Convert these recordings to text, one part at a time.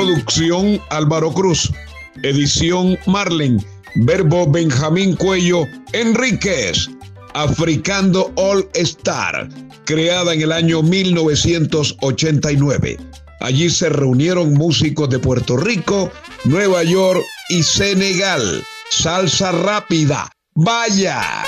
Producción Álvaro Cruz. Edición Marlen. Verbo Benjamín Cuello Enríquez. Africando All Star. Creada en el año 1989. Allí se reunieron músicos de Puerto Rico, Nueva York y Senegal. Salsa rápida. Vaya.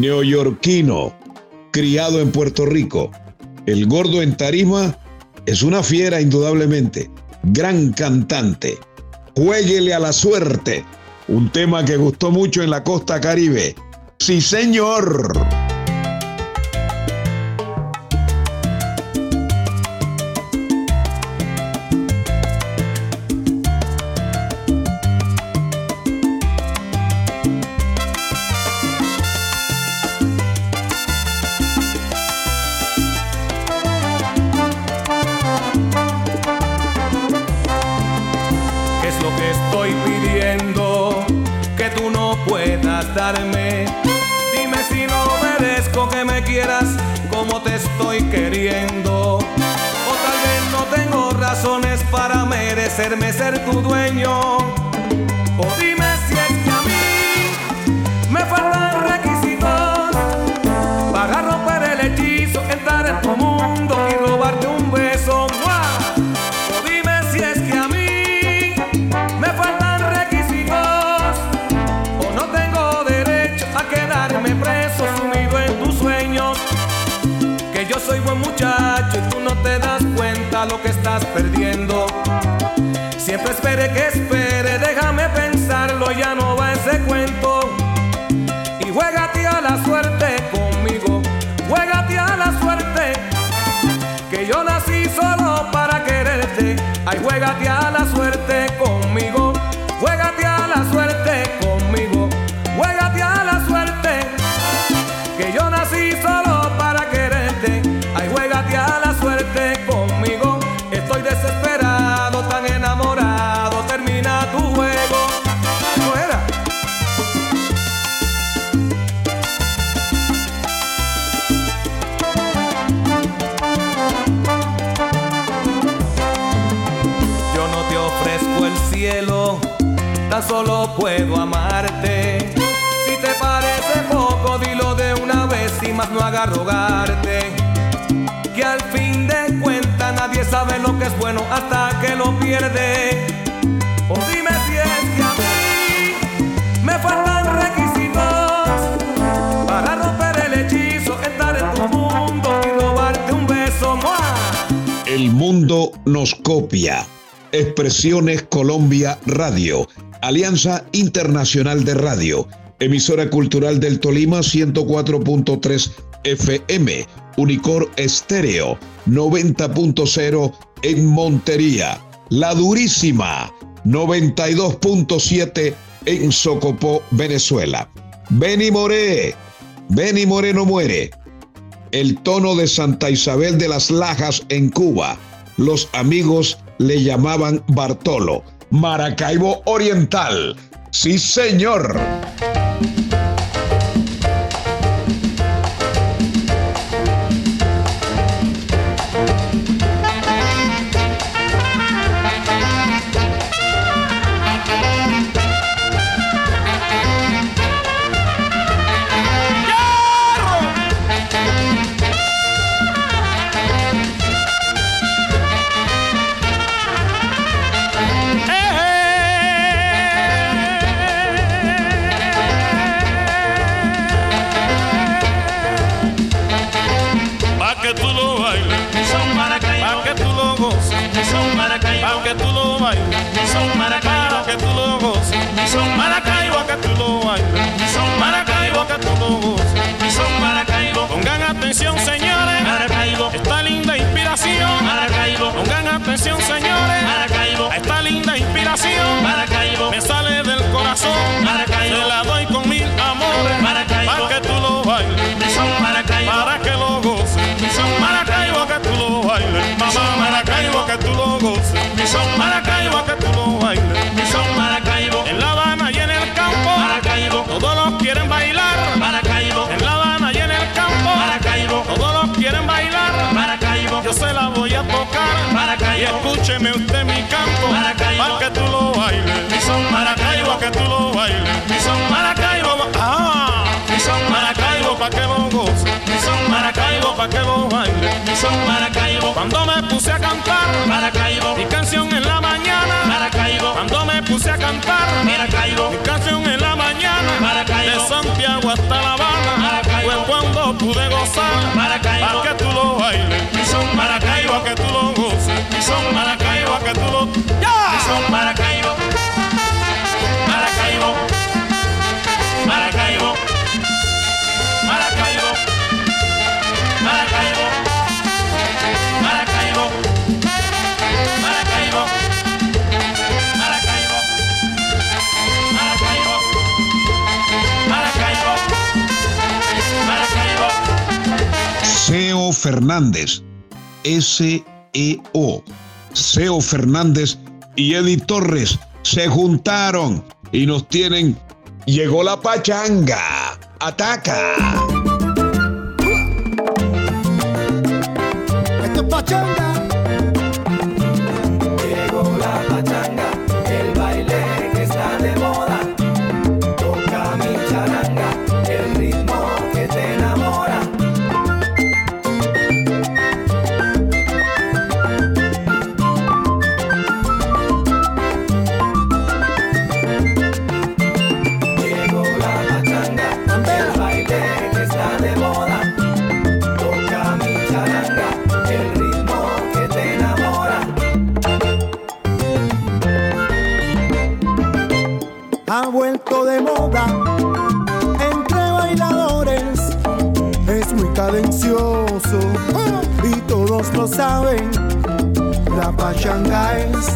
Neoyorquino, criado en Puerto Rico. El gordo en tarima es una fiera indudablemente, gran cantante. Jueguele a la suerte, un tema que gustó mucho en la costa caribe. Sí, señor. Quieras como te estoy queriendo. O tal vez no tengo razones para merecerme ser tu dueño. Dime soy buen muchacho y tú no te das cuenta lo que estás perdiendo. Siempre espere que espere, puedo amarte. Si te parece poco, dilo de una vez y más no haga rogarte. Que al fin de cuentas nadie sabe lo que es bueno hasta que lo pierde. O dime si es que a mí me faltan requisitos para romper el hechizo, estar en tu mundo y robarte un beso. El mundo nos copia. Expresiones Colombia Radio, Alianza Internacional de Radio, emisora cultural del Tolima 104.3 FM, Unicor Estéreo 90.0 en Montería, La Durísima 92.7 en Socopó, Venezuela. Beni Moré, Beni Moré no muere. El tono de Santa Isabel de las Lajas en Cuba. Los amigos le llamaban Bartolo. Maracaibo Oriental. Sí, señor. Maracaibo. Que tú lo bailes, son Maracaibo. Que tú lo goces, son Maracaibo que tú lo bailes, son Maracaibo que tú lo goces, son Maracaibo. Pongan atención señores, Maracaibo, esta linda inspiración, Maracaibo, pongan atención señores. Y escúcheme usted mi canto, para que tú lo bailes. Mi son Maracaibo, que tú lo bailes. Mi son Maracaibo, ah, mi son Maracaibo, pa' que lo goce. Mi son Maracaibo, pa' que lo baile. Mi son Maracaibo, cuando me puse a cantar, Maracaibo, mi canción en la mañana, Maracaibo, cuando me puse a cantar, Maracaibo, mi canción en la mañana, Maracaibo, de Santiago hasta La Habana, Maracaibo, fue cuando pude gozar, Maracaibo, son Maracaibo, que tú lo, ¡Ya! Mi son Maracaibo, Maracaibo, Maracaibo, Maracaibo, Maracaibo, Maracaibo, Maracaibo, Maracaibo, Maracaibo, Maracaibo, Maracaibo. Seo Fernández, S-E-O. Seo Fernández y Eddie Torres se juntaron y nos tienen. Llegó la pachanga. Ataca. Es pachanga. Ha vuelto de moda entre bailadores. Es muy cadencioso y todos lo saben. La pachanga es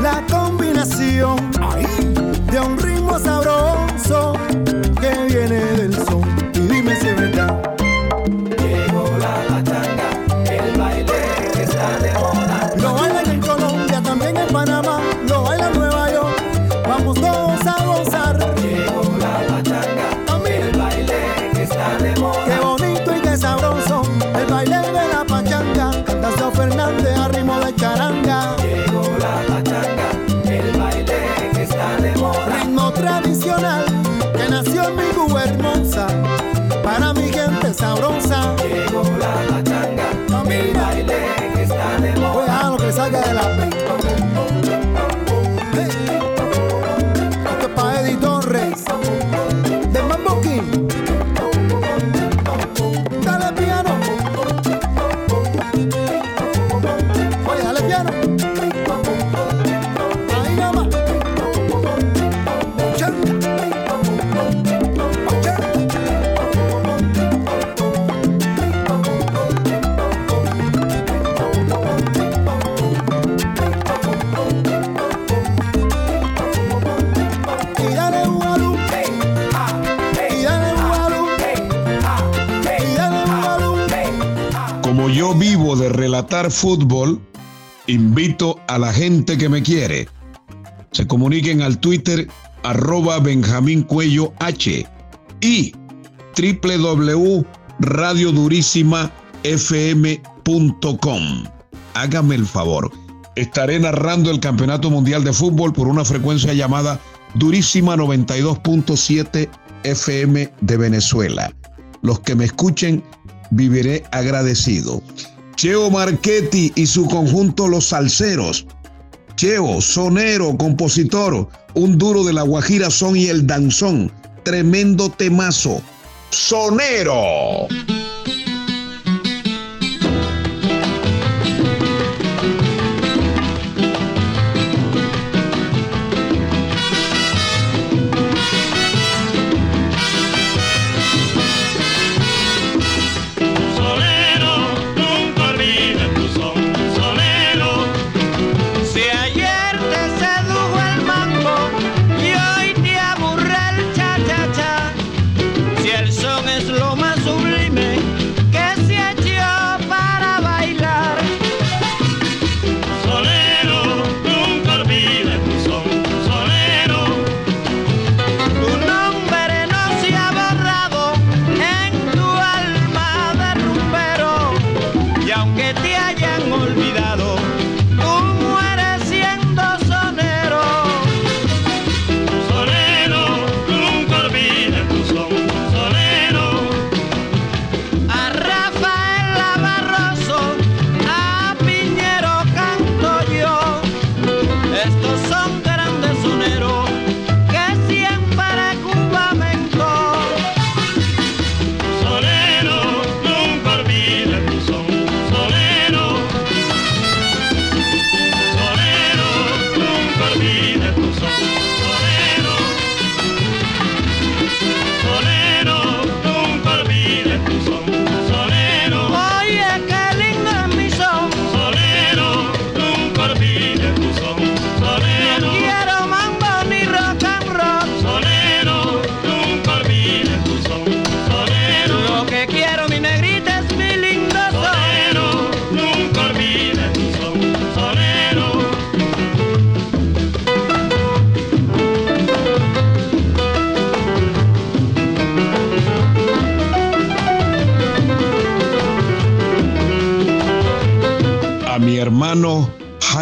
la combinación de un ritmo sabroso saque de la pena. Fútbol, invito a la gente que me quiere. Se comuniquen al Twitter arroba Benjamín Cuello H y www.radiodurísimafm.com. Hágame el favor. Estaré narrando el Campeonato Mundial de Fútbol por una frecuencia llamada Durísima 92.7 FM de Venezuela. Los que me escuchen, viviré agradecido. Cheo Marchetti y su conjunto Los Salceros. Cheo, sonero, compositor, un duro de la Guajira son y el danzón. Tremendo temazo. Sonero.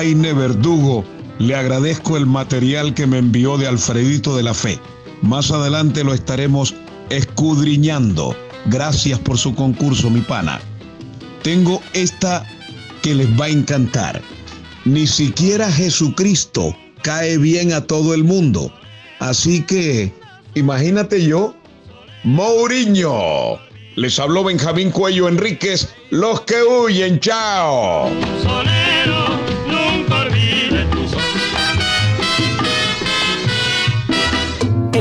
Jaime Verdugo, le agradezco el material que me envió de Alfredito de la Fe. Más adelante lo estaremos escudriñando. Gracias por su concurso, mi pana. Tengo esta que les va a encantar. Ni siquiera Jesucristo cae bien a todo el mundo. Así que, imagínate yo, Mourinho. Les habló Benjamín Cuello Enríquez, los que huyen, chao.